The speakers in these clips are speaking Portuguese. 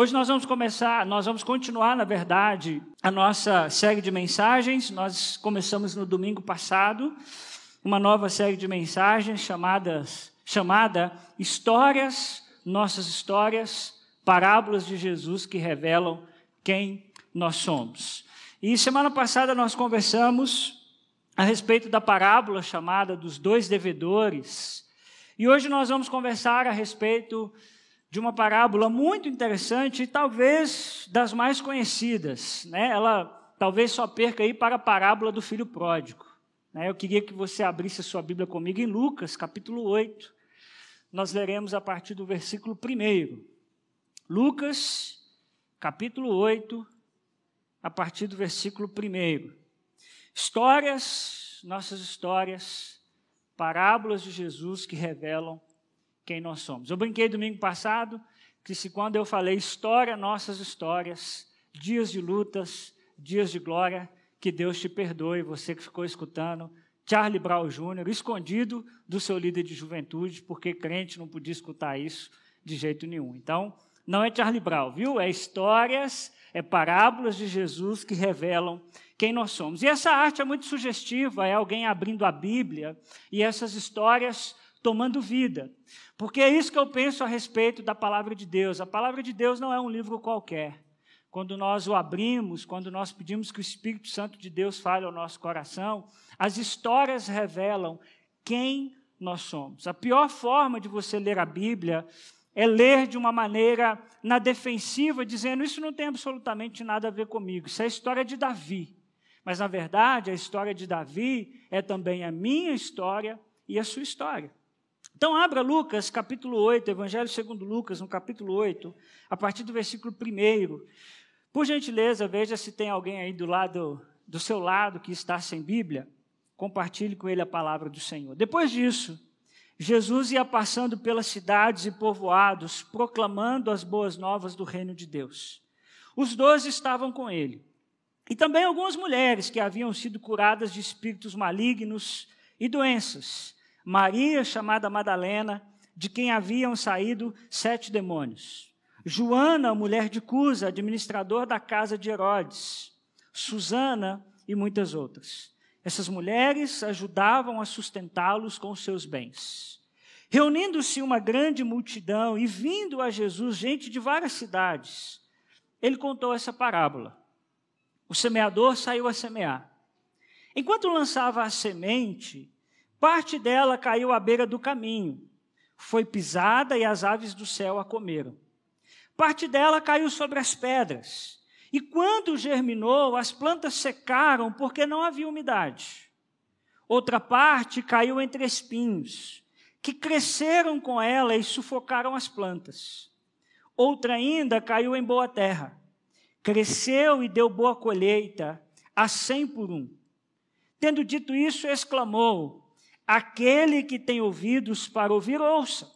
Hoje nós vamos começar, nós vamos continuar, na verdade, a nossa série de mensagens. Nós começamos no domingo passado uma nova série de mensagens chamadas, chamada Histórias, Nossas Histórias, Parábolas de Jesus que revelam quem nós somos. E semana passada nós conversamos a respeito da parábola chamada dos dois devedores. E hoje nós vamos conversar a respeito de uma parábola muito interessante e talvez das mais conhecidas. Né? Ela talvez só perca aí para a parábola do filho pródigo. Né? Eu queria que você abrisse a sua Bíblia comigo em Lucas, capítulo 8. Nós leremos a partir do versículo 1. Lucas, capítulo 8, a partir do versículo 1. Histórias, nossas histórias, parábolas de Jesus que revelam quem nós somos. Eu brinquei domingo passado que se quando eu falei história, nossas histórias, dias de lutas, dias de glória, que Deus te perdoe, você que ficou escutando Charlie Brown Jr., escondido do seu líder de juventude, porque crente não podia escutar isso de jeito nenhum. Então, não é Charlie Brown, viu? É histórias, é parábolas de Jesus que revelam quem nós somos. E essa arte é muito sugestiva, é alguém abrindo a Bíblia e essas histórias tomando vida. Porque é isso que eu penso a respeito da palavra de Deus. A palavra de Deus não é um livro qualquer. Quando nós o abrimos, quando nós pedimos que o Espírito Santo de Deus fale ao nosso coração, as histórias revelam quem nós somos. A pior forma de você ler a Bíblia é ler de uma maneira na defensiva, dizendo: Isso não tem absolutamente nada a ver comigo. Isso é a história de Davi. Mas, na verdade, a história de Davi é também a minha história e a sua história. Então, abra Lucas, capítulo 8, Evangelho segundo Lucas, no capítulo 8, a partir do versículo 1. Por gentileza, veja se tem alguém aí do lado, do seu lado que está sem Bíblia. Compartilhe com ele a palavra do Senhor. Depois disso, Jesus ia passando pelas cidades e povoados, proclamando as boas novas do reino de Deus. Os doze estavam com ele. E também algumas mulheres que haviam sido curadas de espíritos malignos e doenças Maria, chamada Madalena, de quem haviam saído sete demônios. Joana, mulher de Cusa, administrador da casa de Herodes. Susana e muitas outras. Essas mulheres ajudavam a sustentá-los com seus bens. Reunindo-se uma grande multidão e vindo a Jesus gente de várias cidades, ele contou essa parábola. O semeador saiu a semear. Enquanto lançava a semente, Parte dela caiu à beira do caminho, foi pisada e as aves do céu a comeram. Parte dela caiu sobre as pedras, e quando germinou, as plantas secaram porque não havia umidade. Outra parte caiu entre espinhos, que cresceram com ela e sufocaram as plantas. Outra ainda caiu em boa terra, cresceu e deu boa colheita, a cem por um. Tendo dito isso, exclamou: Aquele que tem ouvidos para ouvir, ouça.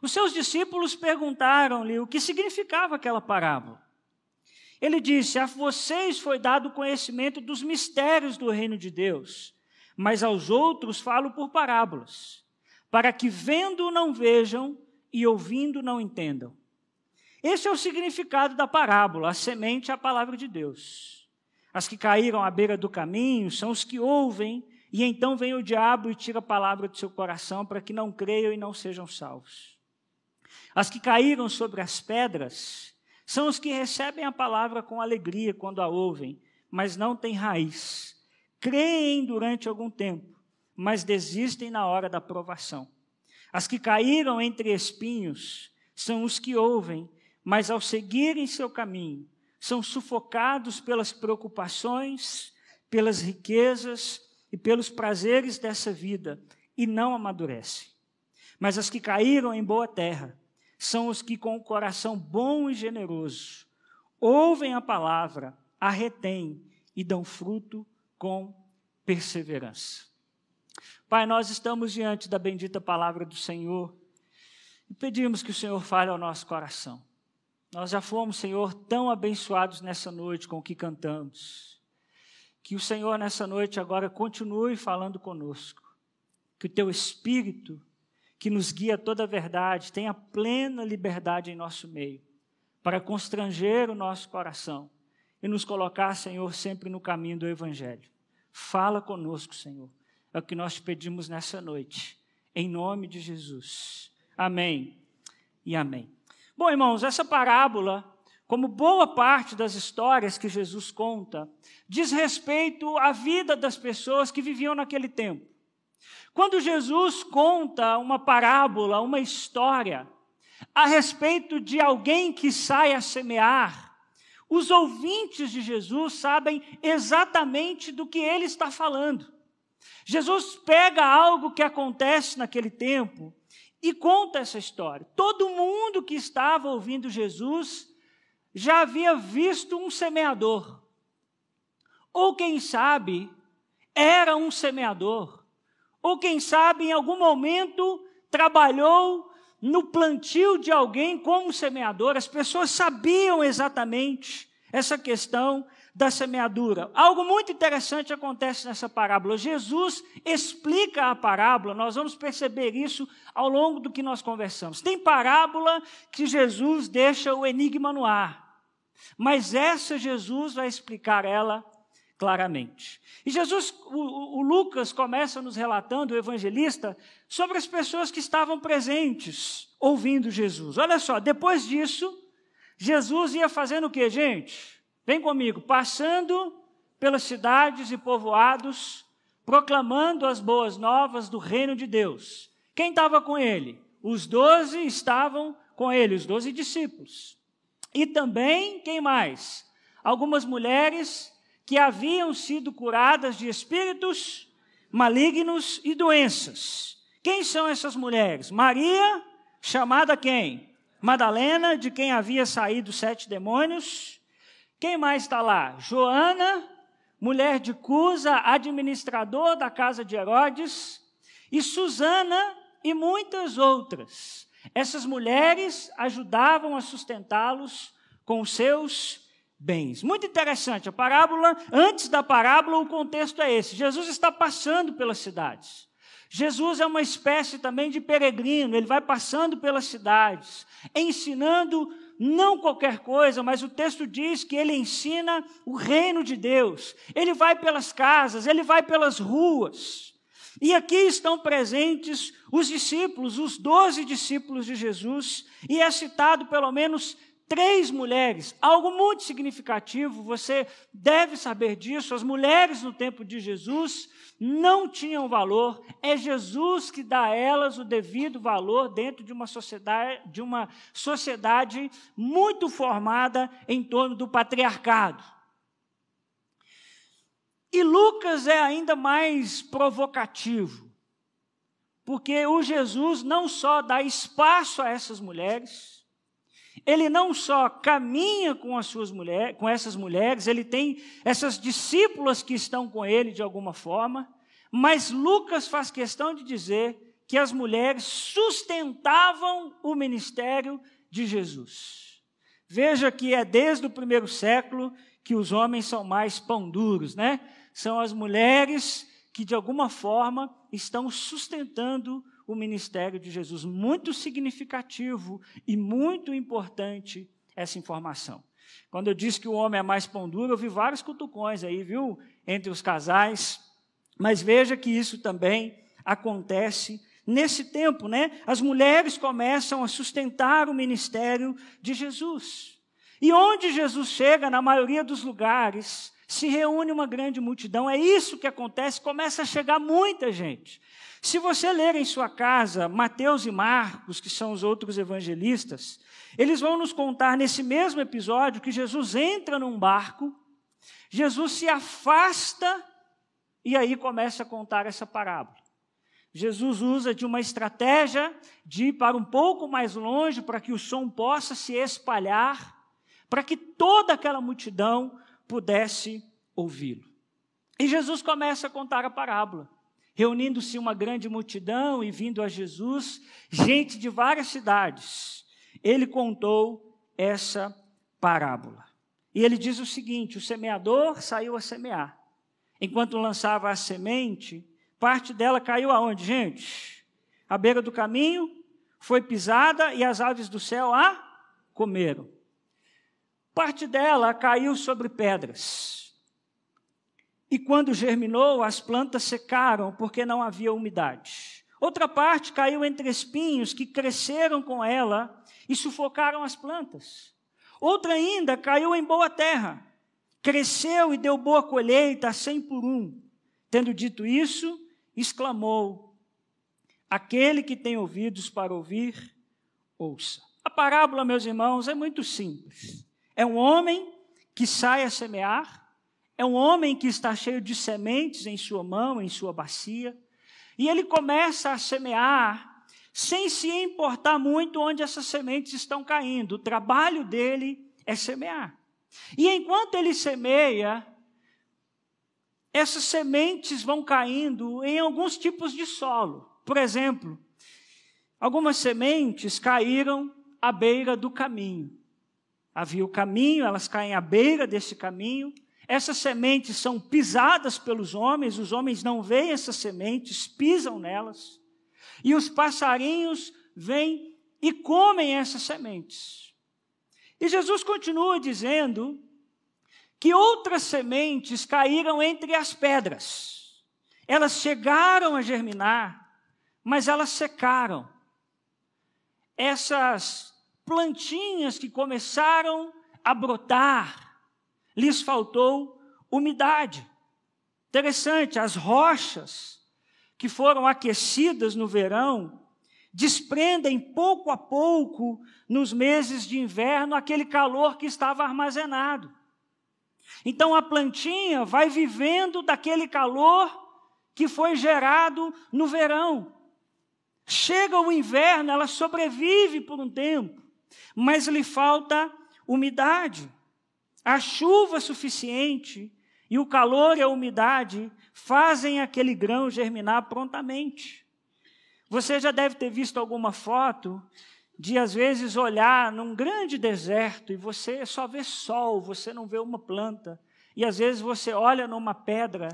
Os seus discípulos perguntaram-lhe o que significava aquela parábola. Ele disse: A vocês foi dado conhecimento dos mistérios do reino de Deus, mas aos outros falo por parábolas, para que vendo não vejam e ouvindo não entendam. Esse é o significado da parábola, a semente é a palavra de Deus. As que caíram à beira do caminho são os que ouvem e então vem o diabo e tira a palavra do seu coração para que não creiam e não sejam salvos. As que caíram sobre as pedras são os que recebem a palavra com alegria quando a ouvem, mas não têm raiz. Creem durante algum tempo, mas desistem na hora da provação. As que caíram entre espinhos são os que ouvem, mas ao seguirem seu caminho, são sufocados pelas preocupações, pelas riquezas, e pelos prazeres dessa vida e não amadurecem. Mas as que caíram em boa terra são os que, com o coração bom e generoso, ouvem a palavra, a retêm e dão fruto com perseverança. Pai, nós estamos diante da bendita palavra do Senhor e pedimos que o Senhor fale ao nosso coração. Nós já fomos, Senhor, tão abençoados nessa noite com o que cantamos. Que o Senhor nessa noite agora continue falando conosco. Que o teu Espírito, que nos guia toda a verdade, tenha plena liberdade em nosso meio, para constranger o nosso coração e nos colocar, Senhor, sempre no caminho do Evangelho. Fala conosco, Senhor. É o que nós te pedimos nessa noite, em nome de Jesus. Amém e amém. Bom, irmãos, essa parábola, como boa parte das histórias que Jesus conta, diz respeito à vida das pessoas que viviam naquele tempo. Quando Jesus conta uma parábola, uma história, a respeito de alguém que sai a semear, os ouvintes de Jesus sabem exatamente do que ele está falando. Jesus pega algo que acontece naquele tempo e conta essa história. Todo mundo que estava ouvindo Jesus já havia visto um semeador. Ou quem sabe, era um semeador. Ou quem sabe, em algum momento, trabalhou no plantio de alguém como semeador, as pessoas sabiam exatamente essa questão da semeadura. Algo muito interessante acontece nessa parábola. Jesus explica a parábola, nós vamos perceber isso ao longo do que nós conversamos. Tem parábola que Jesus deixa o enigma no ar, mas essa Jesus vai explicar ela claramente. E Jesus, o, o, Lucas começa nos relatando, o evangelista, sobre as pessoas que estavam presentes ouvindo Jesus. Olha só, depois disso, Jesus ia fazendo o que, gente? Vem comigo, passando pelas cidades e povoados, proclamando as boas novas do reino de Deus. Quem estava com ele? Os doze estavam com ele, os doze discípulos. E também, quem mais? Algumas mulheres que haviam sido curadas de espíritos malignos e doenças. Quem são essas mulheres? Maria, chamada quem? Madalena, de quem havia saído sete demônios. Quem mais está lá? Joana, mulher de Cusa, administrador da casa de Herodes. E Susana e muitas outras. Essas mulheres ajudavam a sustentá-los com os seus bens. Muito interessante, a parábola, antes da parábola, o contexto é esse: Jesus está passando pelas cidades. Jesus é uma espécie também de peregrino, ele vai passando pelas cidades, ensinando não qualquer coisa, mas o texto diz que ele ensina o reino de Deus. Ele vai pelas casas, ele vai pelas ruas. E aqui estão presentes os discípulos, os doze discípulos de Jesus, e é citado pelo menos três mulheres, algo muito significativo, você deve saber disso. As mulheres no tempo de Jesus não tinham valor, é Jesus que dá a elas o devido valor dentro de uma sociedade, de uma sociedade muito formada em torno do patriarcado. E Lucas é ainda mais provocativo, porque o Jesus não só dá espaço a essas mulheres, ele não só caminha com as suas mulheres, com essas mulheres, ele tem essas discípulas que estão com ele de alguma forma, mas Lucas faz questão de dizer que as mulheres sustentavam o ministério de Jesus. Veja que é desde o primeiro século que os homens são mais pão duros, né? São as mulheres que de alguma forma estão sustentando o ministério de Jesus. Muito significativo e muito importante essa informação. Quando eu disse que o homem é mais pão duro, eu vi vários cutucões aí, viu, entre os casais. Mas veja que isso também acontece nesse tempo, né? As mulheres começam a sustentar o ministério de Jesus. E onde Jesus chega, na maioria dos lugares, se reúne uma grande multidão. É isso que acontece, começa a chegar muita gente. Se você ler em sua casa Mateus e Marcos, que são os outros evangelistas, eles vão nos contar nesse mesmo episódio que Jesus entra num barco, Jesus se afasta e aí começa a contar essa parábola. Jesus usa de uma estratégia de ir para um pouco mais longe para que o som possa se espalhar, para que toda aquela multidão pudesse ouvi-lo. E Jesus começa a contar a parábola reunindo-se uma grande multidão e vindo a Jesus, gente de várias cidades. Ele contou essa parábola. E ele diz o seguinte: o semeador saiu a semear. Enquanto lançava a semente, parte dela caiu aonde, gente? À beira do caminho, foi pisada e as aves do céu a comeram. Parte dela caiu sobre pedras. E quando germinou, as plantas secaram porque não havia umidade. Outra parte caiu entre espinhos que cresceram com ela e sufocaram as plantas. Outra ainda caiu em boa terra, cresceu e deu boa colheita a cem por um. Tendo dito isso, exclamou: Aquele que tem ouvidos para ouvir, ouça. A parábola, meus irmãos, é muito simples. É um homem que sai a semear, é um homem que está cheio de sementes em sua mão, em sua bacia, e ele começa a semear sem se importar muito onde essas sementes estão caindo. O trabalho dele é semear. E enquanto ele semeia, essas sementes vão caindo em alguns tipos de solo. Por exemplo, algumas sementes caíram à beira do caminho. Havia o caminho, elas caem à beira desse caminho. Essas sementes são pisadas pelos homens, os homens não veem essas sementes, pisam nelas. E os passarinhos vêm e comem essas sementes. E Jesus continua dizendo que outras sementes caíram entre as pedras. Elas chegaram a germinar, mas elas secaram. Essas plantinhas que começaram a brotar, lhes faltou umidade. Interessante, as rochas que foram aquecidas no verão desprendem pouco a pouco, nos meses de inverno, aquele calor que estava armazenado. Então a plantinha vai vivendo daquele calor que foi gerado no verão. Chega o inverno, ela sobrevive por um tempo, mas lhe falta umidade. A chuva suficiente e o calor e a umidade fazem aquele grão germinar prontamente. Você já deve ter visto alguma foto de às vezes olhar num grande deserto e você só vê sol, você não vê uma planta. E às vezes você olha numa pedra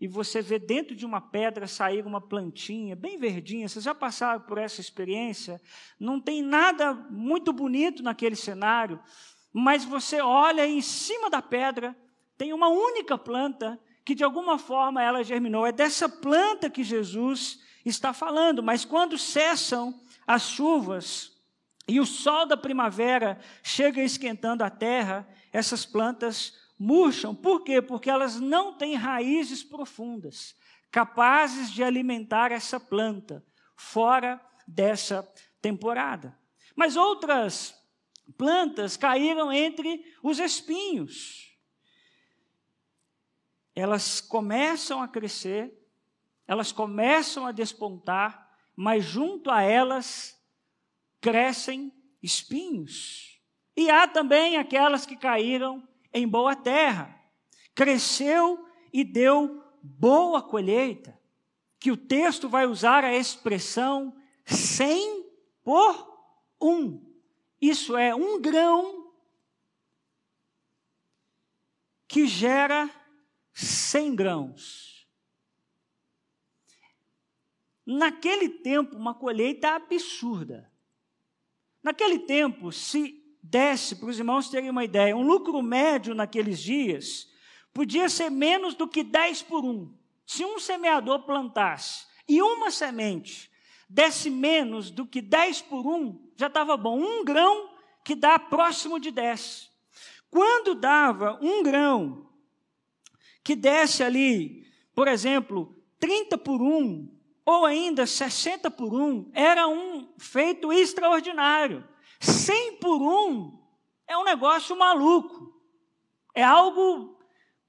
e você vê dentro de uma pedra sair uma plantinha bem verdinha. Vocês já passaram por essa experiência? Não tem nada muito bonito naquele cenário, mas você olha em cima da pedra tem uma única planta que de alguma forma ela germinou. É dessa planta que Jesus está falando, mas quando cessam as chuvas, e o sol da primavera chega esquentando a terra, essas plantas murcham. Por quê? Porque elas não têm raízes profundas, capazes de alimentar essa planta fora dessa temporada. Mas outras plantas caíram entre os espinhos. Elas começam a crescer, elas começam a despontar, mas junto a elas crescem espinhos. E há também aquelas que caíram em boa terra. Cresceu e deu boa colheita. Que o texto vai usar a expressão cem por um. Isso é um grão que gera cem grãos. Naquele tempo, uma colheita absurda. Naquele tempo, se desse, para os irmãos terem uma ideia, um lucro médio naqueles dias podia ser menos do que 10 por 1. Se um semeador plantasse e uma semente desse menos do que 10 por 1, já estava bom. Um grão que dá próximo de 10. Quando dava um grão que desse ali, por exemplo, 30 por 1, ou ainda 60 por 1, era um feito extraordinário. 100 por 1 é um negócio maluco. É algo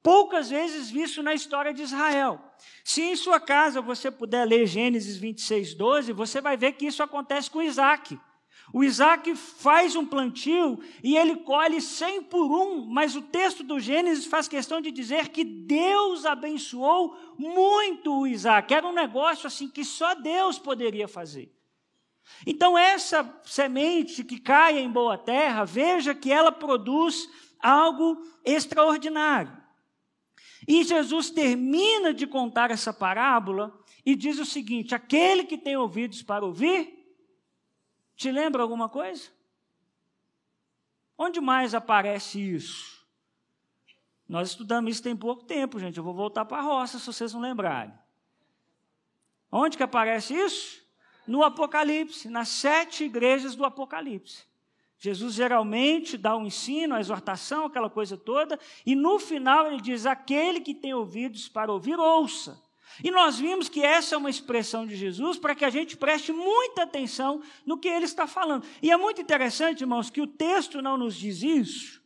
poucas vezes visto na história de Israel. Se em sua casa você puder ler Gênesis 26, 12, você vai ver que isso acontece com Isaac. O Isaac faz um plantio e ele colhe cem por um, mas o texto do Gênesis faz questão de dizer que Deus abençoou muito o Isaac. Era um negócio assim que só Deus poderia fazer. Então, essa semente que cai em boa terra, veja que ela produz algo extraordinário. E Jesus termina de contar essa parábola e diz o seguinte: aquele que tem ouvidos para ouvir, te lembra alguma coisa? Onde mais aparece isso? Nós estudamos isso tem pouco tempo, gente. Eu vou voltar para a roça se vocês não lembrarem. Onde que aparece isso? No Apocalipse, nas sete igrejas do Apocalipse. Jesus geralmente dá um ensino, a exortação, aquela coisa toda, e no final ele diz: aquele que tem ouvidos para ouvir, ouça. E nós vimos que essa é uma expressão de Jesus para que a gente preste muita atenção no que ele está falando. E é muito interessante, irmãos, que o texto não nos diz isso,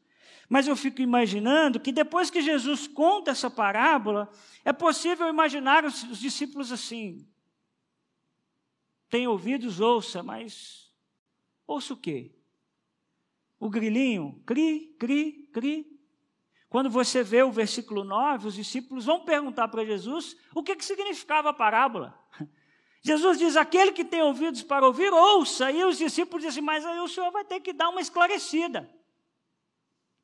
mas eu fico imaginando que depois que Jesus conta essa parábola, é possível imaginar os, os discípulos assim: tem ouvidos, ouça, mas ouça o quê? O grilinho, cri, cri, cri. Quando você vê o versículo 9, os discípulos vão perguntar para Jesus o que, que significava a parábola. Jesus diz: aquele que tem ouvidos para ouvir, ouça. E os discípulos dizem: mas aí o Senhor vai ter que dar uma esclarecida,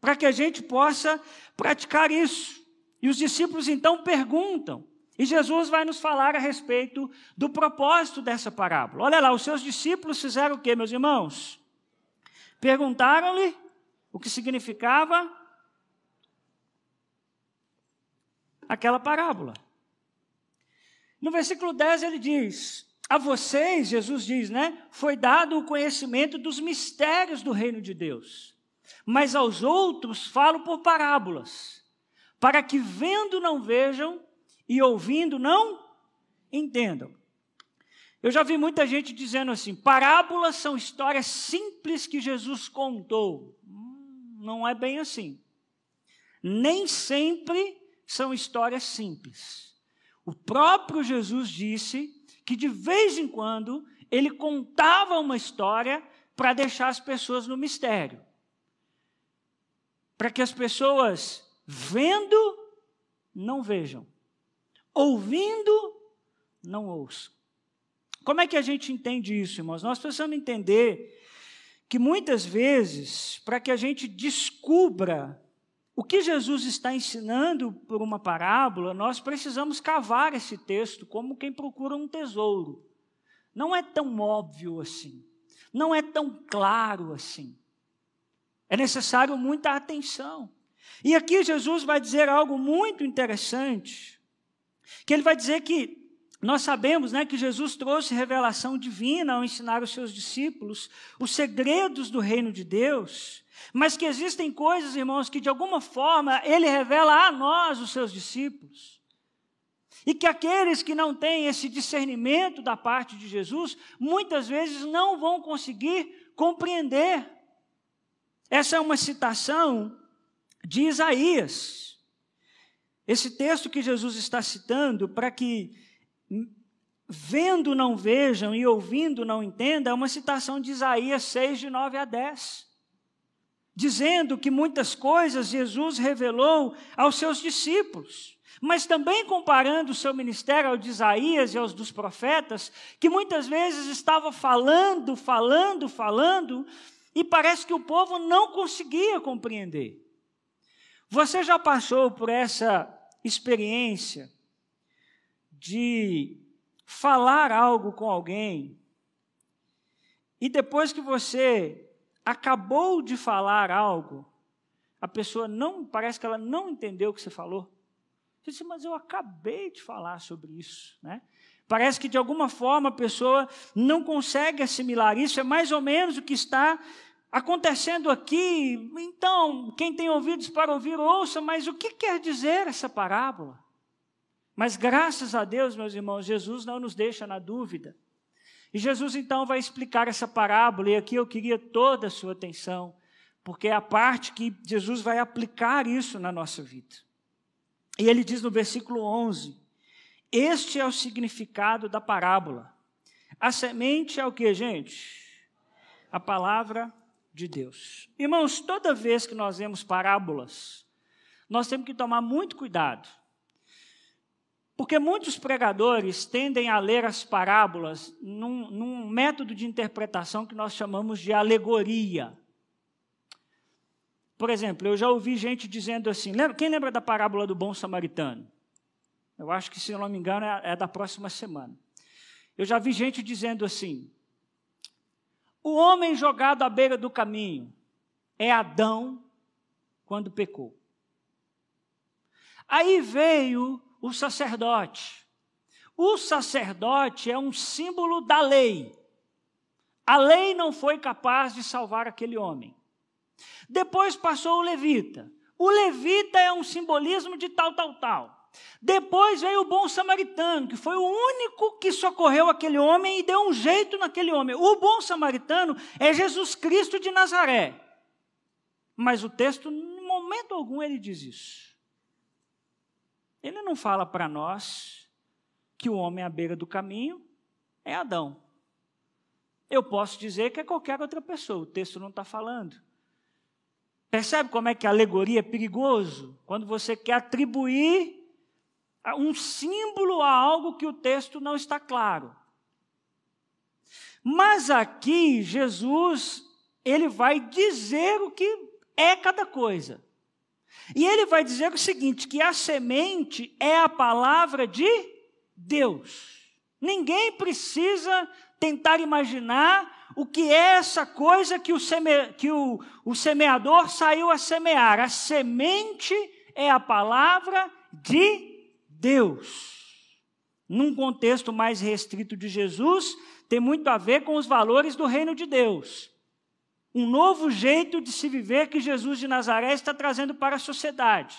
para que a gente possa praticar isso. E os discípulos então perguntam, e Jesus vai nos falar a respeito do propósito dessa parábola. Olha lá, os seus discípulos fizeram o que, meus irmãos? Perguntaram-lhe o que significava aquela parábola. No versículo 10 ele diz: A vocês, Jesus diz, né? Foi dado o conhecimento dos mistérios do reino de Deus. Mas aos outros falo por parábolas, para que vendo não vejam e ouvindo não entendam. Eu já vi muita gente dizendo assim: parábolas são histórias simples que Jesus contou. Hum, não é bem assim. Nem sempre são histórias simples. O próprio Jesus disse que de vez em quando ele contava uma história para deixar as pessoas no mistério. Para que as pessoas vendo não vejam, ouvindo não ouçam. Como é que a gente entende isso, irmãos? Nós precisamos entender que muitas vezes, para que a gente descubra o que Jesus está ensinando por uma parábola, nós precisamos cavar esse texto como quem procura um tesouro. Não é tão óbvio assim. Não é tão claro assim. É necessário muita atenção. E aqui Jesus vai dizer algo muito interessante, que ele vai dizer que nós sabemos né, que Jesus trouxe revelação divina ao ensinar os seus discípulos os segredos do reino de Deus, mas que existem coisas, irmãos, que de alguma forma ele revela a nós, os seus discípulos. E que aqueles que não têm esse discernimento da parte de Jesus, muitas vezes não vão conseguir compreender. Essa é uma citação de Isaías. Esse texto que Jesus está citando para que vendo não vejam e ouvindo não entendam, é uma citação de Isaías 6, de 9 a 10. Dizendo que muitas coisas Jesus revelou aos seus discípulos, mas também comparando o seu ministério ao de Isaías e aos dos profetas, que muitas vezes estava falando, falando, falando, e parece que o povo não conseguia compreender. Você já passou por essa experiência de falar algo com alguém e depois que você acabou de falar algo, a pessoa não, parece que ela não entendeu o que você falou. Você disse, mas eu acabei de falar sobre isso, né? Parece que de alguma forma a pessoa não consegue assimilar isso, é mais ou menos o que está acontecendo aqui. Então, quem tem ouvidos para ouvir, ouça, mas o que quer dizer essa parábola? Mas graças a Deus, meus irmãos, Jesus não nos deixa na dúvida. E Jesus então vai explicar essa parábola, e aqui eu queria toda a sua atenção, porque é a parte que Jesus vai aplicar isso na nossa vida. E ele diz no versículo 11: Este é o significado da parábola. A semente é o que, gente? A palavra de Deus. Irmãos, toda vez que nós vemos parábolas, nós temos que tomar muito cuidado porque muitos pregadores tendem a ler as parábolas num, num método de interpretação que nós chamamos de alegoria. Por exemplo, eu já ouvi gente dizendo assim: lembra, quem lembra da parábola do bom samaritano? Eu acho que, se não me engano, é, é da próxima semana. Eu já vi gente dizendo assim: o homem jogado à beira do caminho é Adão quando pecou. Aí veio o sacerdote. O sacerdote é um símbolo da lei. A lei não foi capaz de salvar aquele homem. Depois passou o levita. O levita é um simbolismo de tal, tal, tal. Depois veio o bom samaritano, que foi o único que socorreu aquele homem e deu um jeito naquele homem. O bom samaritano é Jesus Cristo de Nazaré. Mas o texto, em momento algum, ele diz isso. Ele não fala para nós que o homem à beira do caminho é Adão. Eu posso dizer que é qualquer outra pessoa, o texto não está falando. Percebe como é que a alegoria é perigoso? Quando você quer atribuir um símbolo a algo que o texto não está claro. Mas aqui Jesus, ele vai dizer o que é cada coisa. E ele vai dizer o seguinte, que a semente é a palavra de Deus. Ninguém precisa tentar imaginar o que é essa coisa que, o, seme, que o, o semeador saiu a semear. A semente é a palavra de Deus. Num contexto mais restrito de Jesus, tem muito a ver com os valores do reino de Deus. Um novo jeito de se viver que Jesus de Nazaré está trazendo para a sociedade.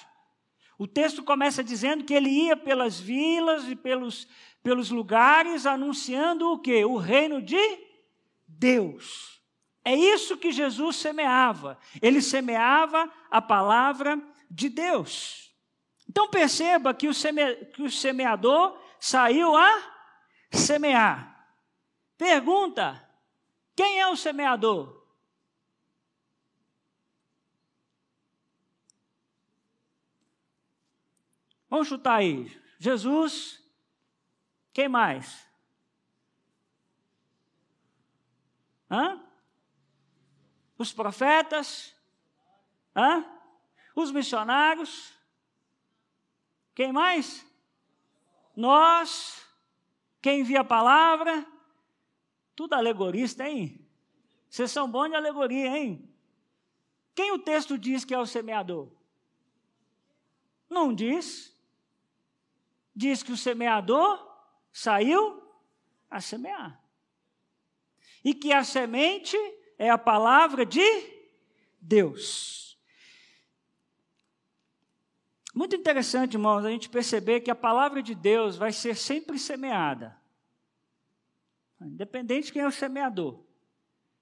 O texto começa dizendo que ele ia pelas vilas e pelos, pelos lugares anunciando o que? O reino de Deus. É isso que Jesus semeava. Ele semeava a palavra de Deus. Então perceba que o, seme, que o semeador saiu a semear. Pergunta: quem é o semeador? Vamos chutar aí. Jesus, quem mais? Hã? Os profetas? Hã? Os missionários? Quem mais? Nós. Quem envia a palavra? Tudo alegorista, hein? Vocês são bons de alegoria, hein? Quem o texto diz que é o semeador? Não diz. Diz que o semeador saiu a semear. E que a semente é a palavra de Deus. Muito interessante, irmãos, a gente perceber que a palavra de Deus vai ser sempre semeada. Independente de quem é o semeador,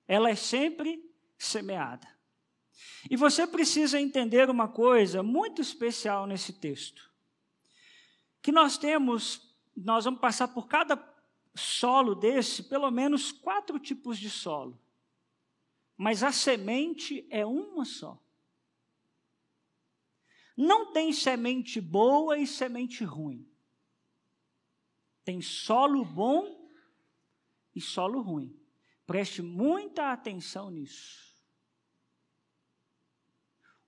ela é sempre semeada. E você precisa entender uma coisa muito especial nesse texto. Que nós temos nós vamos passar por cada solo desse, pelo menos quatro tipos de solo. Mas a semente é uma só. Não tem semente boa e semente ruim. Tem solo bom e solo ruim. Preste muita atenção nisso.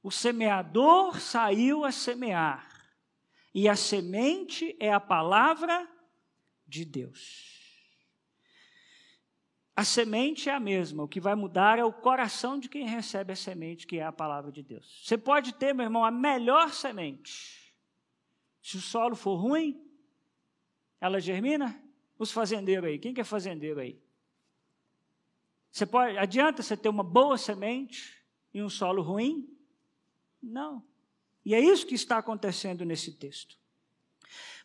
O semeador saiu a semear e a semente é a palavra de Deus. A semente é a mesma, o que vai mudar é o coração de quem recebe a semente, que é a palavra de Deus. Você pode ter, meu irmão, a melhor semente. Se o solo for ruim, ela germina? Os fazendeiros aí, quem que é fazendeiro aí? Você pode, adianta você ter uma boa semente e um solo ruim? Não. E é isso que está acontecendo nesse texto.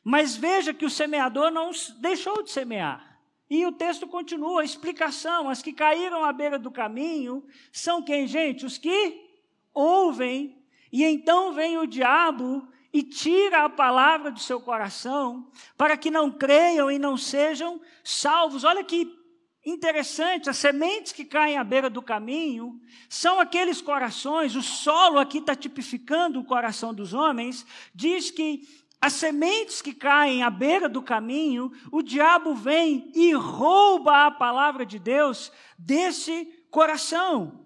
Mas veja que o semeador não deixou de semear. E o texto continua, a explicação: as que caíram à beira do caminho são quem, gente? Os que ouvem, e então vem o diabo e tira a palavra do seu coração, para que não creiam e não sejam salvos. Olha que Interessante, as sementes que caem à beira do caminho são aqueles corações, o solo aqui está tipificando o coração dos homens, diz que as sementes que caem à beira do caminho, o diabo vem e rouba a palavra de Deus desse coração.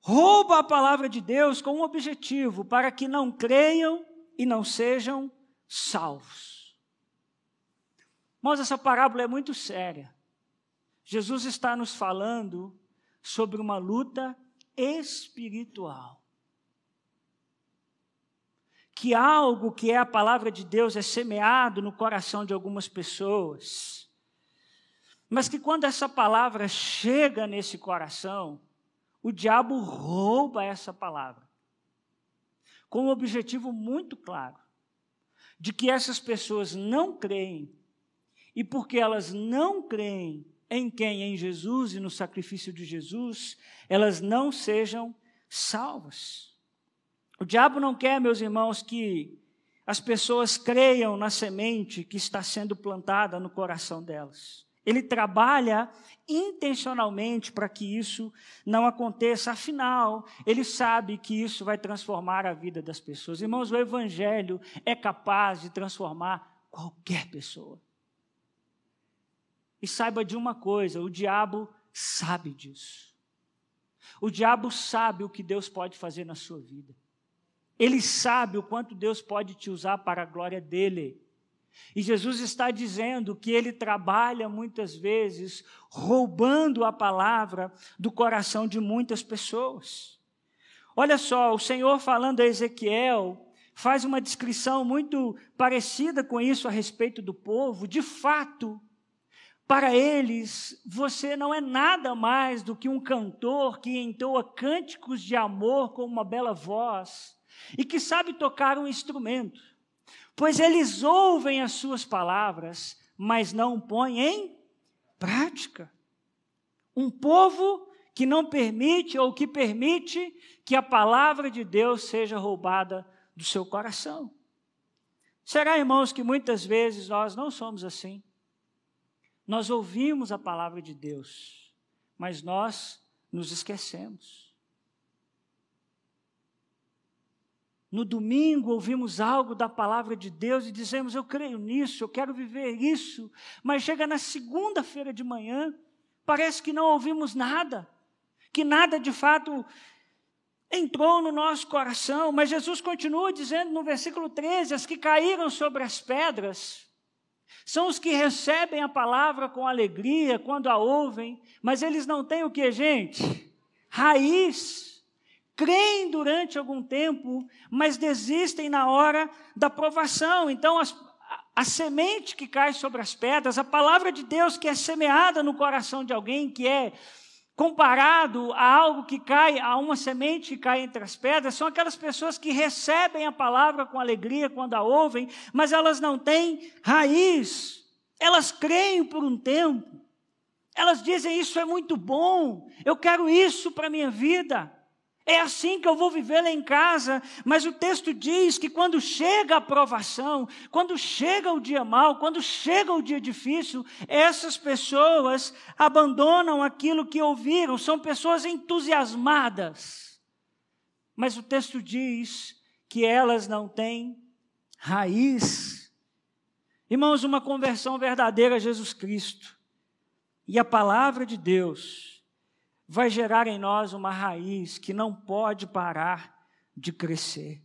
Rouba a palavra de Deus com um objetivo, para que não creiam e não sejam salvos. Mas essa parábola é muito séria. Jesus está nos falando sobre uma luta espiritual. Que algo que é a palavra de Deus é semeado no coração de algumas pessoas, mas que quando essa palavra chega nesse coração, o diabo rouba essa palavra, com um objetivo muito claro, de que essas pessoas não creem, e porque elas não creem em quem? Em Jesus e no sacrifício de Jesus, elas não sejam salvas. O diabo não quer, meus irmãos, que as pessoas creiam na semente que está sendo plantada no coração delas. Ele trabalha intencionalmente para que isso não aconteça, afinal, ele sabe que isso vai transformar a vida das pessoas. Irmãos, o Evangelho é capaz de transformar qualquer pessoa. E saiba de uma coisa: o diabo sabe disso. O diabo sabe o que Deus pode fazer na sua vida. Ele sabe o quanto Deus pode te usar para a glória dele. E Jesus está dizendo que ele trabalha muitas vezes roubando a palavra do coração de muitas pessoas. Olha só, o Senhor falando a Ezequiel faz uma descrição muito parecida com isso a respeito do povo. De fato, para eles, você não é nada mais do que um cantor que entoa cânticos de amor com uma bela voz e que sabe tocar um instrumento, pois eles ouvem as suas palavras, mas não põem em prática. Um povo que não permite ou que permite que a palavra de Deus seja roubada do seu coração. Será, irmãos, que muitas vezes nós não somos assim? Nós ouvimos a palavra de Deus, mas nós nos esquecemos. No domingo ouvimos algo da palavra de Deus e dizemos: Eu creio nisso, eu quero viver isso. Mas chega na segunda-feira de manhã, parece que não ouvimos nada, que nada de fato entrou no nosso coração. Mas Jesus continua dizendo no versículo 13: As que caíram sobre as pedras são os que recebem a palavra com alegria quando a ouvem, mas eles não têm o que, gente? Raiz. Creem durante algum tempo, mas desistem na hora da provação. Então, as, a, a semente que cai sobre as pedras, a palavra de Deus que é semeada no coração de alguém, que é comparado a algo que cai, a uma semente que cai entre as pedras, são aquelas pessoas que recebem a palavra com alegria quando a ouvem, mas elas não têm raiz. Elas creem por um tempo. Elas dizem: Isso é muito bom, eu quero isso para a minha vida. É assim que eu vou viver lá em casa, mas o texto diz que quando chega a provação, quando chega o dia mau, quando chega o dia difícil, essas pessoas abandonam aquilo que ouviram, são pessoas entusiasmadas. Mas o texto diz que elas não têm raiz. Irmãos, uma conversão verdadeira a Jesus Cristo e a palavra de Deus vai gerar em nós uma raiz que não pode parar de crescer.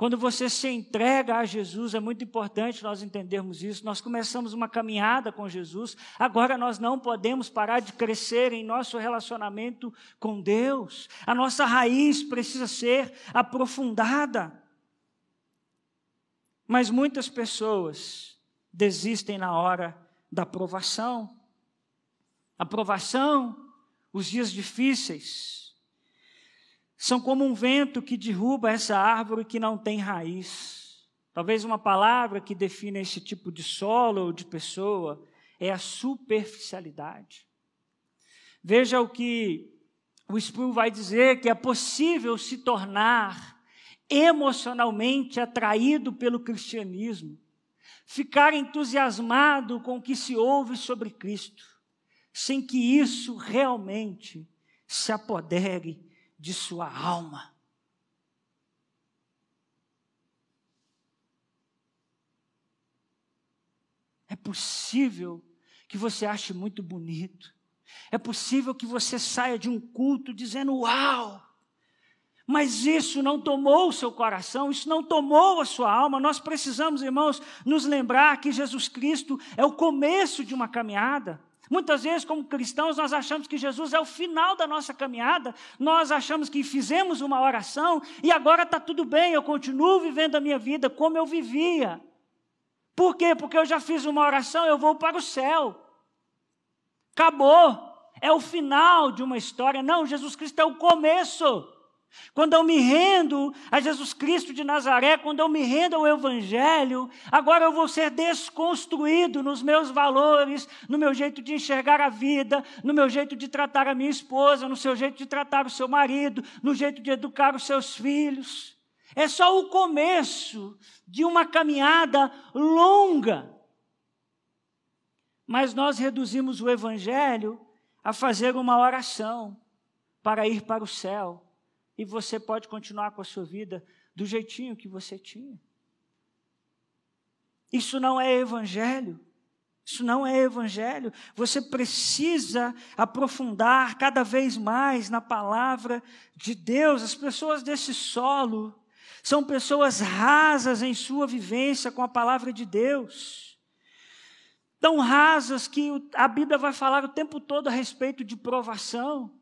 Quando você se entrega a Jesus, é muito importante nós entendermos isso. Nós começamos uma caminhada com Jesus, agora nós não podemos parar de crescer em nosso relacionamento com Deus. A nossa raiz precisa ser aprofundada. Mas muitas pessoas desistem na hora da provação a provação, os dias difíceis, são como um vento que derruba essa árvore que não tem raiz. Talvez uma palavra que defina esse tipo de solo ou de pessoa é a superficialidade. Veja o que o Spurgeon vai dizer que é possível se tornar emocionalmente atraído pelo cristianismo, ficar entusiasmado com o que se ouve sobre Cristo, sem que isso realmente se apodere de sua alma. É possível que você ache muito bonito. É possível que você saia de um culto dizendo: Uau! Mas isso não tomou o seu coração, isso não tomou a sua alma. Nós precisamos, irmãos, nos lembrar que Jesus Cristo é o começo de uma caminhada. Muitas vezes, como cristãos, nós achamos que Jesus é o final da nossa caminhada, nós achamos que fizemos uma oração e agora está tudo bem, eu continuo vivendo a minha vida como eu vivia. Por quê? Porque eu já fiz uma oração, eu vou para o céu. Acabou. É o final de uma história. Não, Jesus Cristo é o começo. Quando eu me rendo a Jesus Cristo de Nazaré, quando eu me rendo ao Evangelho, agora eu vou ser desconstruído nos meus valores, no meu jeito de enxergar a vida, no meu jeito de tratar a minha esposa, no seu jeito de tratar o seu marido, no jeito de educar os seus filhos. É só o começo de uma caminhada longa. Mas nós reduzimos o Evangelho a fazer uma oração para ir para o céu e você pode continuar com a sua vida do jeitinho que você tinha. Isso não é evangelho. Isso não é evangelho. Você precisa aprofundar cada vez mais na palavra de Deus. As pessoas desse solo são pessoas rasas em sua vivência com a palavra de Deus. Tão rasas que a Bíblia vai falar o tempo todo a respeito de provação.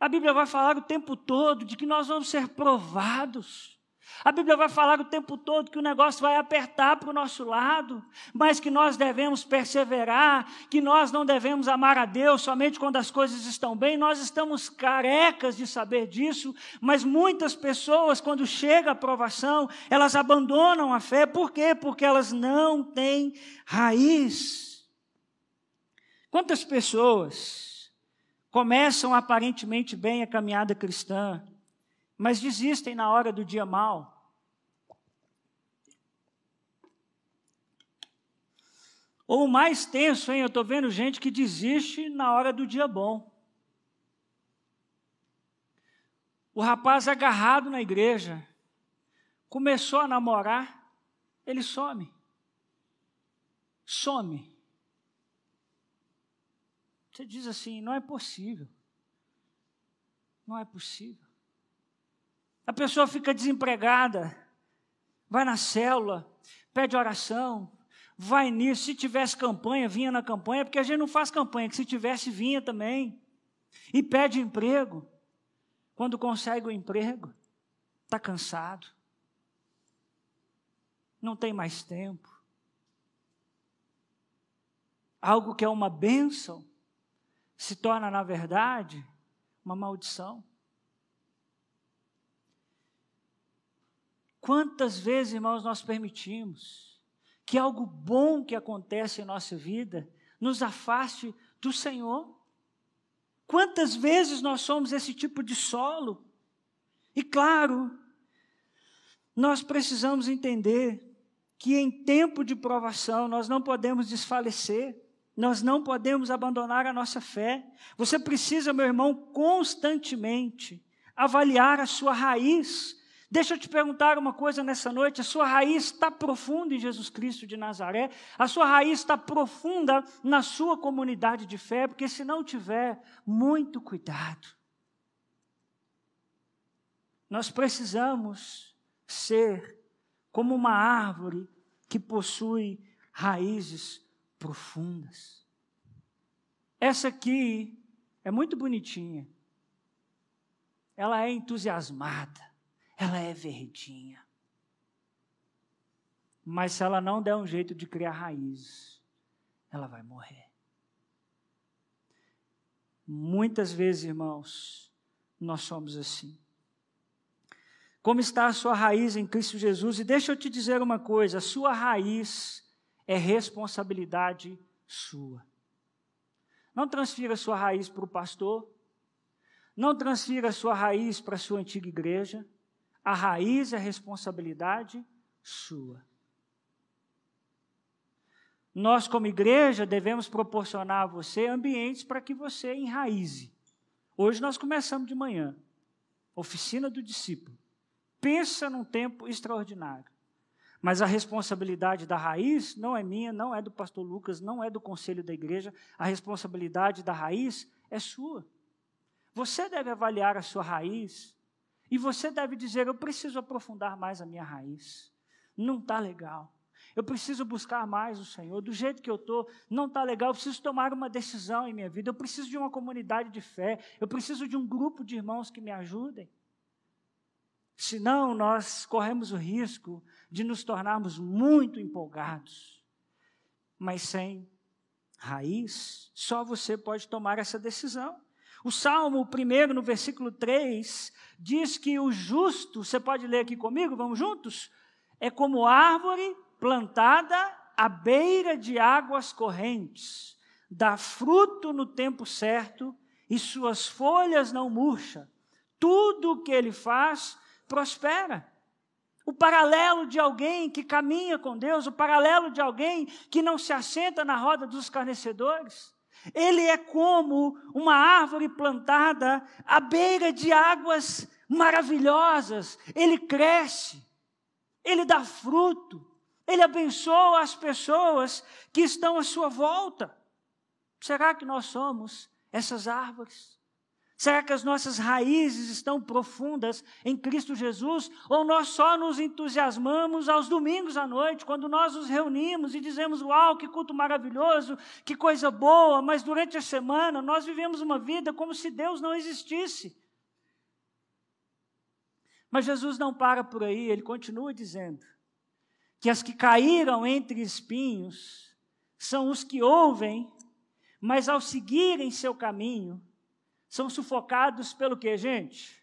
A Bíblia vai falar o tempo todo de que nós vamos ser provados. A Bíblia vai falar o tempo todo que o negócio vai apertar para o nosso lado, mas que nós devemos perseverar, que nós não devemos amar a Deus somente quando as coisas estão bem. Nós estamos carecas de saber disso, mas muitas pessoas, quando chega a provação, elas abandonam a fé. Por quê? Porque elas não têm raiz. Quantas pessoas começam aparentemente bem a caminhada cristã, mas desistem na hora do dia mal. Ou mais tenso, hein? Eu estou vendo gente que desiste na hora do dia bom. O rapaz agarrado na igreja, começou a namorar, ele some. Some. Você diz assim: não é possível. Não é possível. A pessoa fica desempregada, vai na célula, pede oração, vai nisso. Se tivesse campanha, vinha na campanha, porque a gente não faz campanha, que se tivesse, vinha também. E pede emprego. Quando consegue o emprego, está cansado, não tem mais tempo. Algo que é uma bênção, se torna, na verdade, uma maldição. Quantas vezes, irmãos, nós permitimos que algo bom que acontece em nossa vida nos afaste do Senhor? Quantas vezes nós somos esse tipo de solo? E claro, nós precisamos entender que em tempo de provação nós não podemos desfalecer. Nós não podemos abandonar a nossa fé. Você precisa, meu irmão, constantemente avaliar a sua raiz. Deixa eu te perguntar uma coisa nessa noite: a sua raiz está profunda em Jesus Cristo de Nazaré? A sua raiz está profunda na sua comunidade de fé? Porque se não tiver, muito cuidado. Nós precisamos ser como uma árvore que possui raízes profundas. Essa aqui é muito bonitinha. Ela é entusiasmada. Ela é verdinha. Mas se ela não der um jeito de criar raízes, ela vai morrer. Muitas vezes, irmãos, nós somos assim. Como está a sua raiz em Cristo Jesus? E deixa eu te dizer uma coisa: a sua raiz é responsabilidade sua. Não transfira sua raiz para o pastor, não transfira sua raiz para a sua antiga igreja. A raiz é responsabilidade sua. Nós, como igreja, devemos proporcionar a você ambientes para que você enraize. Hoje nós começamos de manhã, oficina do discípulo. Pensa num tempo extraordinário. Mas a responsabilidade da raiz não é minha, não é do pastor Lucas, não é do conselho da igreja. A responsabilidade da raiz é sua. Você deve avaliar a sua raiz e você deve dizer: Eu preciso aprofundar mais a minha raiz. Não está legal. Eu preciso buscar mais o Senhor. Do jeito que eu estou, não está legal. Eu preciso tomar uma decisão em minha vida. Eu preciso de uma comunidade de fé. Eu preciso de um grupo de irmãos que me ajudem. Senão, nós corremos o risco de nos tornarmos muito empolgados, mas sem raiz. Só você pode tomar essa decisão. O Salmo, primeiro, no versículo 3, diz que o justo, você pode ler aqui comigo, vamos juntos? É como árvore plantada à beira de águas correntes, dá fruto no tempo certo e suas folhas não murcham. Tudo o que ele faz prospera. O paralelo de alguém que caminha com Deus, o paralelo de alguém que não se assenta na roda dos escarnecedores. Ele é como uma árvore plantada à beira de águas maravilhosas. Ele cresce, ele dá fruto, ele abençoa as pessoas que estão à sua volta. Será que nós somos essas árvores? Será que as nossas raízes estão profundas em Cristo Jesus? Ou nós só nos entusiasmamos aos domingos à noite, quando nós nos reunimos e dizemos: Uau, que culto maravilhoso, que coisa boa, mas durante a semana nós vivemos uma vida como se Deus não existisse. Mas Jesus não para por aí, ele continua dizendo que as que caíram entre espinhos são os que ouvem, mas ao seguirem seu caminho, são sufocados pelo que, gente?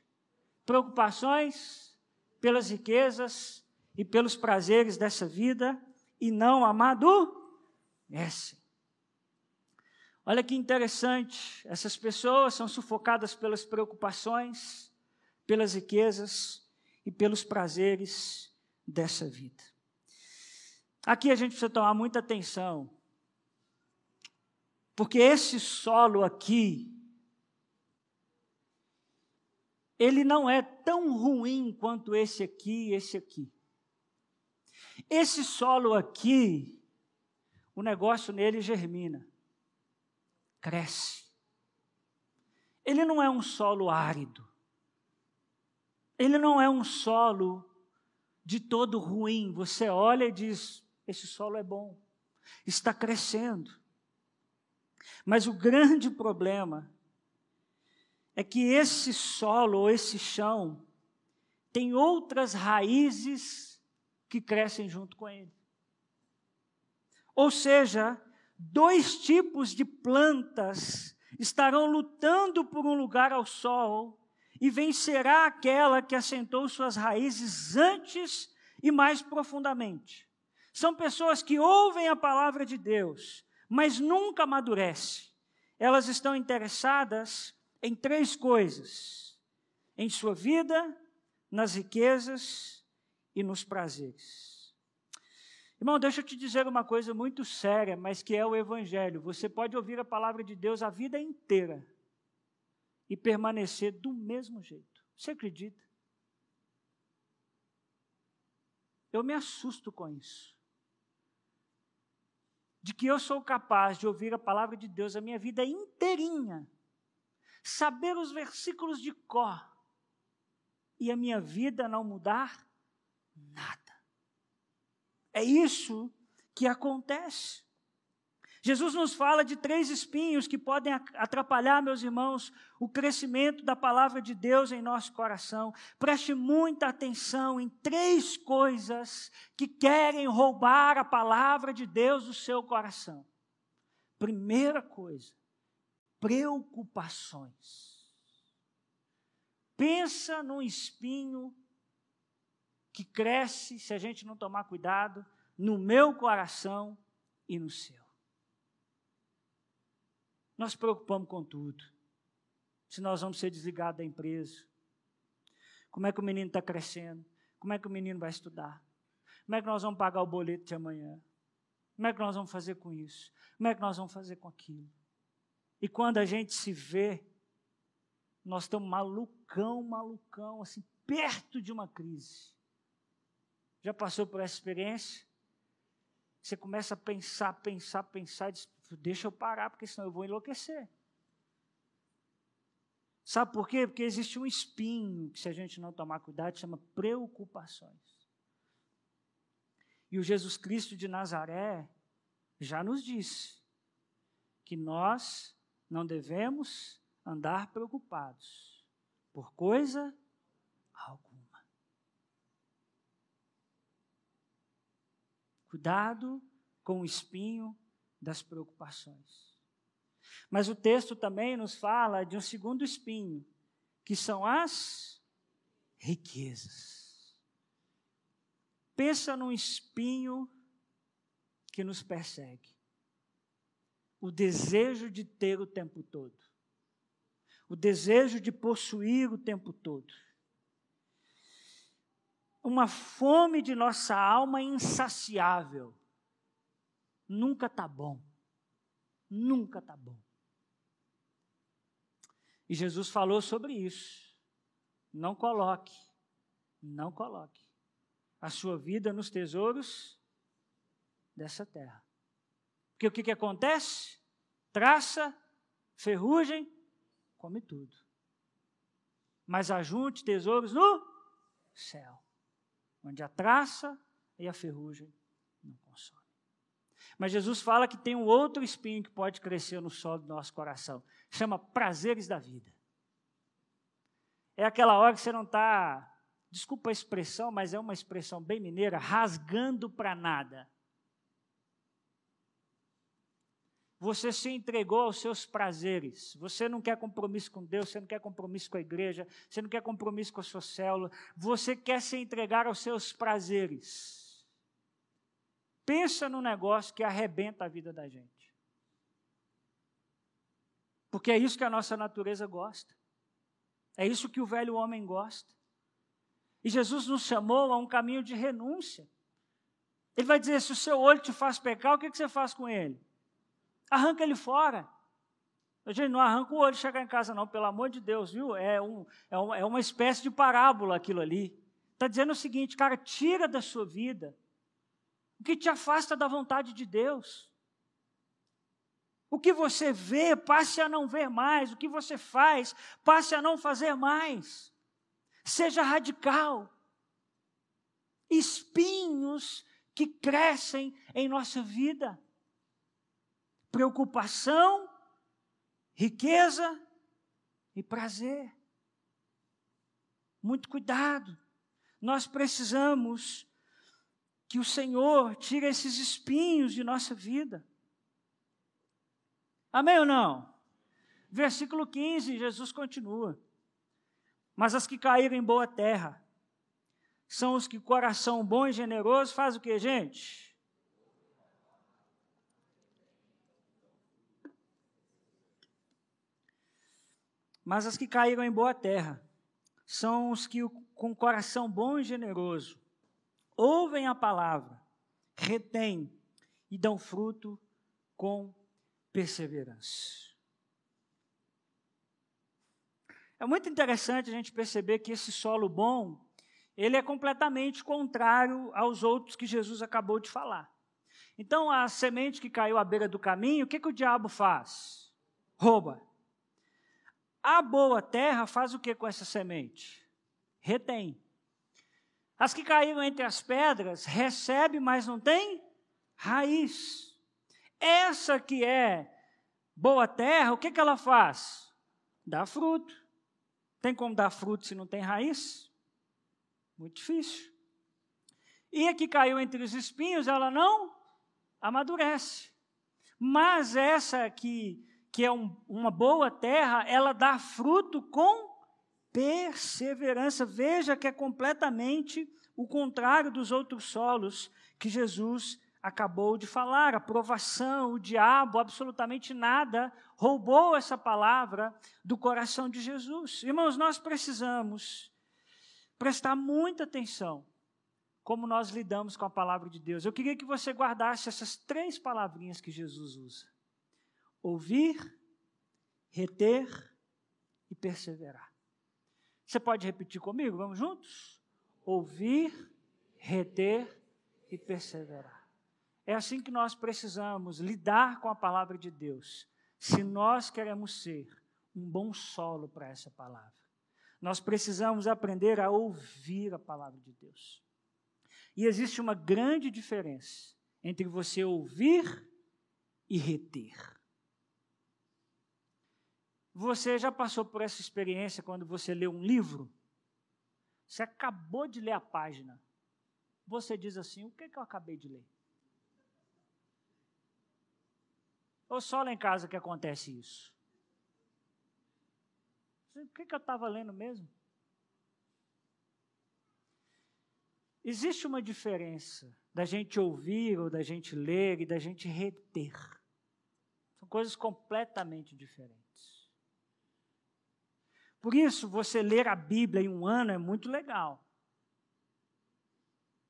Preocupações, pelas riquezas e pelos prazeres dessa vida e não amadurecem. Olha que interessante, essas pessoas são sufocadas pelas preocupações, pelas riquezas e pelos prazeres dessa vida. Aqui a gente precisa tomar muita atenção, porque esse solo aqui ele não é tão ruim quanto esse aqui e esse aqui. Esse solo aqui, o negócio nele germina, cresce. Ele não é um solo árido. Ele não é um solo de todo ruim. Você olha e diz: esse solo é bom, está crescendo. Mas o grande problema é que esse solo ou esse chão tem outras raízes que crescem junto com ele. Ou seja, dois tipos de plantas estarão lutando por um lugar ao sol e vencerá aquela que assentou suas raízes antes e mais profundamente. São pessoas que ouvem a palavra de Deus, mas nunca amadurecem. Elas estão interessadas em três coisas: em sua vida, nas riquezas e nos prazeres. Irmão, deixa eu te dizer uma coisa muito séria, mas que é o Evangelho. Você pode ouvir a palavra de Deus a vida inteira e permanecer do mesmo jeito. Você acredita? Eu me assusto com isso. De que eu sou capaz de ouvir a palavra de Deus a minha vida inteirinha saber os versículos de cor e a minha vida não mudar nada. É isso que acontece. Jesus nos fala de três espinhos que podem atrapalhar, meus irmãos, o crescimento da palavra de Deus em nosso coração. Preste muita atenção em três coisas que querem roubar a palavra de Deus do seu coração. Primeira coisa, preocupações. Pensa num espinho que cresce, se a gente não tomar cuidado, no meu coração e no seu. Nós preocupamos com tudo. Se nós vamos ser desligados da empresa, como é que o menino está crescendo, como é que o menino vai estudar, como é que nós vamos pagar o boleto de amanhã, como é que nós vamos fazer com isso, como é que nós vamos fazer com aquilo. E quando a gente se vê, nós estamos malucão, malucão, assim, perto de uma crise. Já passou por essa experiência? Você começa a pensar, pensar, pensar, diz, deixa eu parar, porque senão eu vou enlouquecer. Sabe por quê? Porque existe um espinho que, se a gente não tomar cuidado, chama preocupações. E o Jesus Cristo de Nazaré já nos disse que nós não devemos andar preocupados por coisa alguma. Cuidado com o espinho das preocupações. Mas o texto também nos fala de um segundo espinho, que são as riquezas. Pensa num espinho que nos persegue. O desejo de ter o tempo todo. O desejo de possuir o tempo todo. Uma fome de nossa alma insaciável. Nunca está bom. Nunca está bom. E Jesus falou sobre isso. Não coloque, não coloque a sua vida nos tesouros dessa terra. Porque o que, que acontece? Traça, ferrugem, come tudo. Mas ajunte tesouros no céu, onde a traça e a ferrugem não consomem. Mas Jesus fala que tem um outro espinho que pode crescer no solo do nosso coração. Chama prazeres da vida. É aquela hora que você não está, desculpa a expressão, mas é uma expressão bem mineira, rasgando para nada. Você se entregou aos seus prazeres. Você não quer compromisso com Deus, você não quer compromisso com a igreja, você não quer compromisso com a sua célula. Você quer se entregar aos seus prazeres. Pensa no negócio que arrebenta a vida da gente. Porque é isso que a nossa natureza gosta. É isso que o velho homem gosta. E Jesus nos chamou a um caminho de renúncia. Ele vai dizer: se o seu olho te faz pecar, o que, que você faz com ele? Arranca ele fora. A gente não arranca o olho e chegar em casa, não, pelo amor de Deus, viu? É, um, é, um, é uma espécie de parábola aquilo ali. Está dizendo o seguinte, cara, tira da sua vida o que te afasta da vontade de Deus. O que você vê, passe a não ver mais. O que você faz, passe a não fazer mais. Seja radical. Espinhos que crescem em nossa vida preocupação, riqueza e prazer. Muito cuidado. Nós precisamos que o Senhor tire esses espinhos de nossa vida. Amém ou não? Versículo 15, Jesus continua. Mas as que caíram em boa terra são os que coração bom e generoso faz o que, gente? Mas as que caíram em boa terra são os que, com coração bom e generoso, ouvem a palavra, retêm e dão fruto com perseverança. É muito interessante a gente perceber que esse solo bom, ele é completamente contrário aos outros que Jesus acabou de falar. Então, a semente que caiu à beira do caminho, o que, que o diabo faz? Rouba. A boa terra faz o que com essa semente? Retém. As que caíram entre as pedras, recebe, mas não tem raiz. Essa que é boa terra, o que, que ela faz? Dá fruto. Tem como dar fruto se não tem raiz? Muito difícil. E a que caiu entre os espinhos, ela não amadurece. Mas essa que que é um, uma boa terra, ela dá fruto com perseverança. Veja que é completamente o contrário dos outros solos que Jesus acabou de falar. A provação, o diabo, absolutamente nada roubou essa palavra do coração de Jesus. Irmãos, nós precisamos prestar muita atenção como nós lidamos com a palavra de Deus. Eu queria que você guardasse essas três palavrinhas que Jesus usa ouvir, reter e perseverar. Você pode repetir comigo? Vamos juntos? Ouvir, reter e perseverar. É assim que nós precisamos lidar com a palavra de Deus, se nós queremos ser um bom solo para essa palavra. Nós precisamos aprender a ouvir a palavra de Deus. E existe uma grande diferença entre você ouvir e reter. Você já passou por essa experiência quando você lê um livro? Você acabou de ler a página. Você diz assim: o que, é que eu acabei de ler? Ou só lá em casa que acontece isso? O que, que eu estava lendo mesmo? Existe uma diferença da gente ouvir ou da gente ler e da gente reter. São coisas completamente diferentes. Por isso, você ler a Bíblia em um ano é muito legal.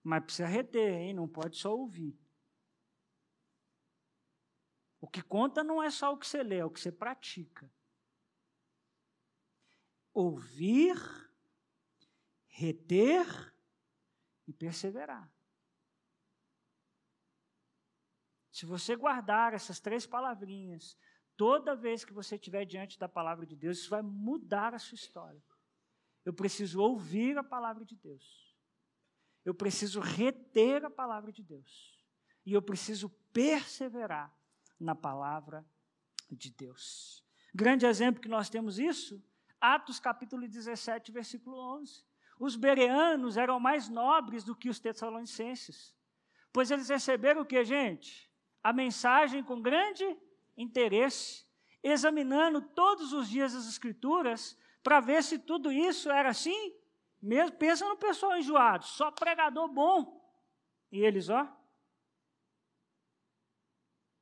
Mas precisa reter, hein? Não pode só ouvir. O que conta não é só o que você lê, é o que você pratica. Ouvir, reter e perseverar. Se você guardar essas três palavrinhas, Toda vez que você estiver diante da palavra de Deus, isso vai mudar a sua história. Eu preciso ouvir a palavra de Deus. Eu preciso reter a palavra de Deus. E eu preciso perseverar na palavra de Deus. Grande exemplo que nós temos isso, Atos capítulo 17, versículo 11. Os bereanos eram mais nobres do que os tessalonicenses, pois eles receberam o que, gente? A mensagem com grande interesse, examinando todos os dias as Escrituras para ver se tudo isso era assim. Mesmo, pensa no pessoal enjoado, só pregador bom. E eles, ó.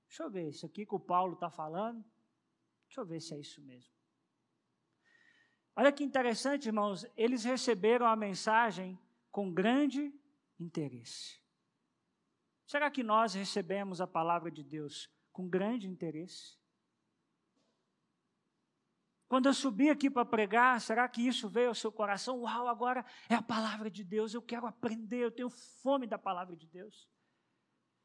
Deixa eu ver, isso aqui que o Paulo está falando. Deixa eu ver se é isso mesmo. Olha que interessante, irmãos. Eles receberam a mensagem com grande interesse. Será que nós recebemos a palavra de Deus com grande interesse. Quando eu subi aqui para pregar, será que isso veio ao seu coração? Uau, agora é a palavra de Deus, eu quero aprender, eu tenho fome da palavra de Deus.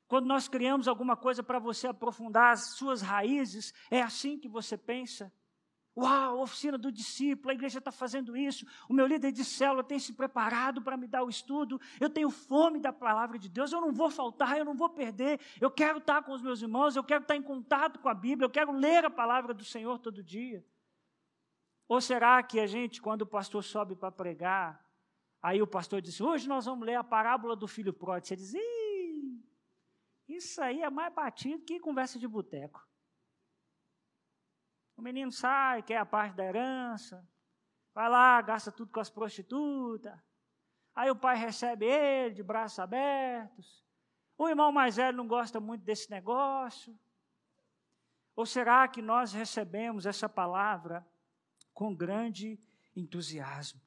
Quando nós criamos alguma coisa para você aprofundar as suas raízes, é assim que você pensa? Uau, oficina do discípulo, a igreja está fazendo isso. O meu líder de célula tem se preparado para me dar o estudo. Eu tenho fome da palavra de Deus. Eu não vou faltar, eu não vou perder. Eu quero estar com os meus irmãos, eu quero estar em contato com a Bíblia, eu quero ler a palavra do Senhor todo dia. Ou será que a gente, quando o pastor sobe para pregar, aí o pastor diz: Hoje nós vamos ler a parábola do filho pródigo. Você diz: Ih, isso aí é mais batido que conversa de boteco. O menino sai, quer a parte da herança, vai lá, gasta tudo com as prostitutas. Aí o pai recebe ele de braços abertos. O irmão mais velho não gosta muito desse negócio. Ou será que nós recebemos essa palavra com grande entusiasmo?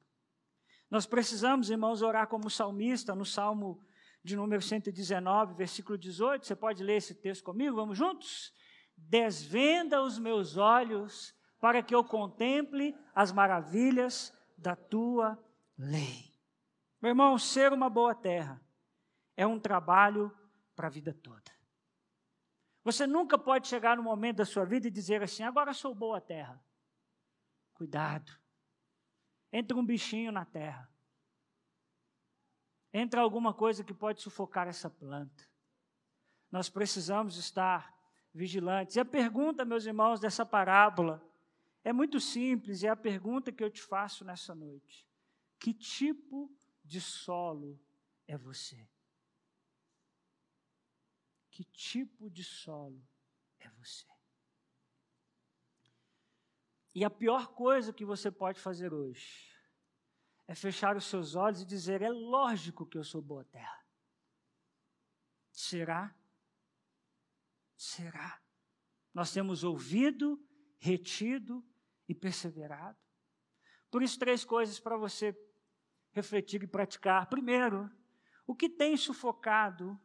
Nós precisamos, irmãos, orar como salmista no Salmo de número 119, versículo 18. Você pode ler esse texto comigo? Vamos juntos? Desvenda os meus olhos para que eu contemple as maravilhas da tua lei. Meu irmão, ser uma boa terra é um trabalho para a vida toda. Você nunca pode chegar no momento da sua vida e dizer assim: agora sou boa terra. Cuidado. Entra um bichinho na terra. Entra alguma coisa que pode sufocar essa planta. Nós precisamos estar vigilantes. E a pergunta, meus irmãos, dessa parábola é muito simples e é a pergunta que eu te faço nessa noite: que tipo de solo é você? Que tipo de solo é você? E a pior coisa que você pode fazer hoje é fechar os seus olhos e dizer: é lógico que eu sou boa terra. Será? Será? Nós temos ouvido, retido e perseverado. Por isso, três coisas para você refletir e praticar. Primeiro, o que tem sufocado,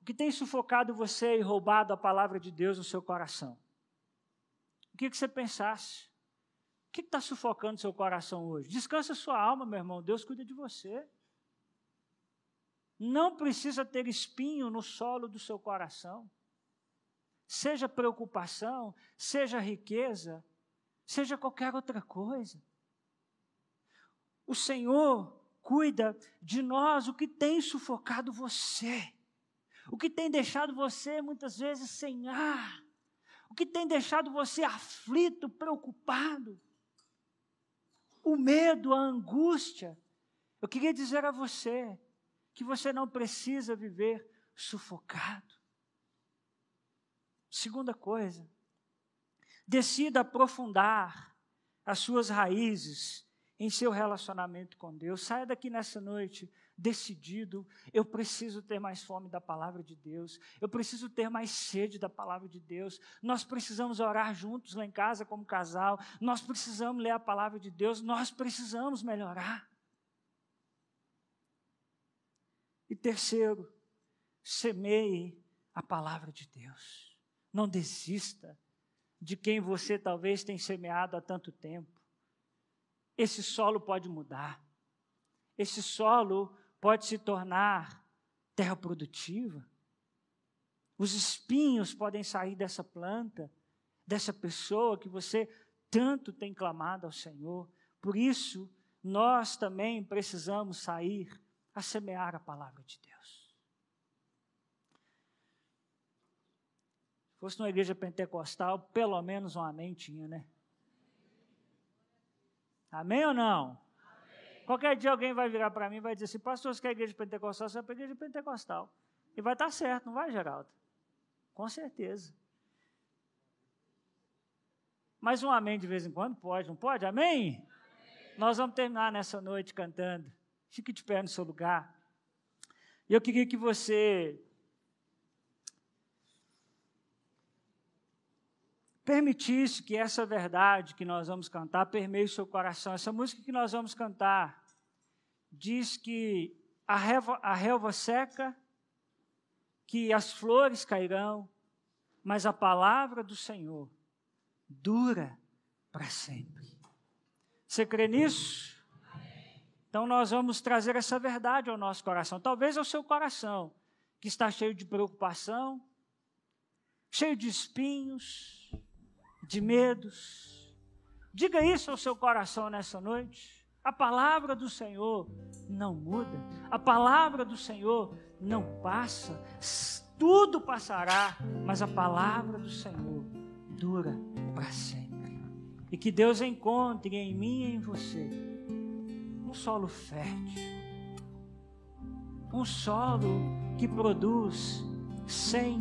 o que tem sufocado você e roubado a palavra de Deus no seu coração? O que, que você pensasse? O que está sufocando seu coração hoje? Descansa sua alma, meu irmão. Deus cuida de você. Não precisa ter espinho no solo do seu coração. Seja preocupação, seja riqueza, seja qualquer outra coisa. O Senhor cuida de nós, o que tem sufocado você, o que tem deixado você muitas vezes sem ar, o que tem deixado você aflito, preocupado, o medo, a angústia. Eu queria dizer a você que você não precisa viver sufocado. Segunda coisa, decida aprofundar as suas raízes em seu relacionamento com Deus. Saia daqui nessa noite decidido, eu preciso ter mais fome da palavra de Deus, eu preciso ter mais sede da palavra de Deus. Nós precisamos orar juntos lá em casa como casal, nós precisamos ler a palavra de Deus, nós precisamos melhorar. E terceiro, semeie a palavra de Deus. Não desista de quem você talvez tenha semeado há tanto tempo. Esse solo pode mudar. Esse solo pode se tornar terra produtiva. Os espinhos podem sair dessa planta, dessa pessoa que você tanto tem clamado ao Senhor. Por isso, nós também precisamos sair a semear a palavra de Deus. Se fosse numa igreja pentecostal, pelo menos um amém tinha, né? Amém ou não? Qualquer dia alguém vai virar para mim e vai dizer assim, pastor, você quer igreja pentecostal? Você vai para a igreja pentecostal. E vai estar tá certo, não vai, Geraldo? Com certeza. Mas um amém de vez em quando pode, não pode? Amém? amém? Nós vamos terminar nessa noite cantando. Fique de pé no seu lugar. E eu queria que você permitisse que essa verdade que nós vamos cantar permeie o seu coração. Essa música que nós vamos cantar diz que a relva, a relva seca, que as flores cairão, mas a palavra do Senhor dura para sempre. Você crê nisso? Então nós vamos trazer essa verdade ao nosso coração, talvez ao seu coração, que está cheio de preocupação, cheio de espinhos, de medos. Diga isso ao seu coração nessa noite. A palavra do Senhor não muda, a palavra do Senhor não passa, tudo passará, mas a palavra do Senhor dura para sempre. E que Deus encontre em mim e em você um solo fértil, um solo que produz cem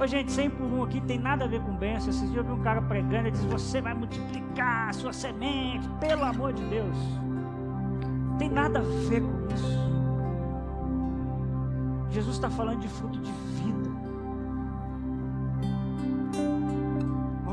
Ô, gente, 100 por 1 aqui tem nada a ver com bênção. Esses dias eu vi um cara pregando e disse: Você vai multiplicar a sua semente, pelo amor de Deus. Tem nada a ver com isso. Jesus está falando de fruto de vida.